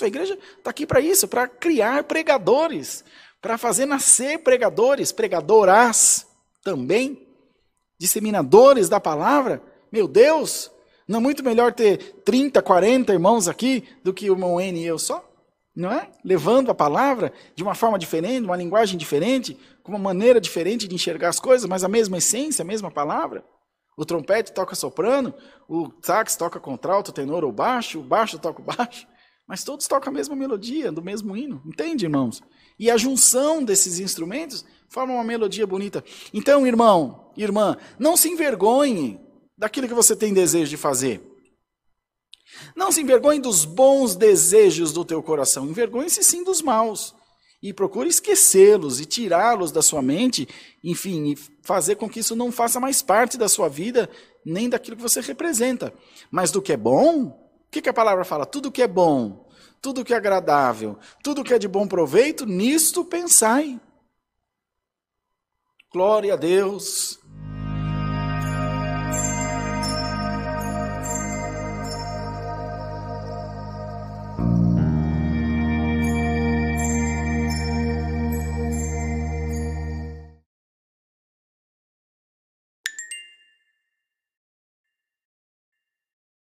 isso. A igreja está aqui para isso, para criar pregadores, para fazer nascer pregadores, pregadoras também, disseminadores da palavra. Meu Deus, não é muito melhor ter 30, 40 irmãos aqui do que o irmão N e eu só? Não é? Levando a palavra de uma forma diferente, uma linguagem diferente, com uma maneira diferente de enxergar as coisas, mas a mesma essência, a mesma palavra. O trompete toca soprano, o sax toca contralto, tenor ou baixo, o baixo toca o baixo, mas todos tocam a mesma melodia, do mesmo hino. Entende, irmãos? E a junção desses instrumentos forma uma melodia bonita. Então, irmão, irmã, não se envergonhe daquilo que você tem desejo de fazer. Não se envergonhe dos bons desejos do teu coração, envergonhe-se sim dos maus. E procure esquecê-los e tirá-los da sua mente, enfim, e fazer com que isso não faça mais parte da sua vida, nem daquilo que você representa. Mas do que é bom, o que, que a palavra fala? Tudo que é bom, tudo que é agradável, tudo que é de bom proveito, nisto pensai. Glória a Deus.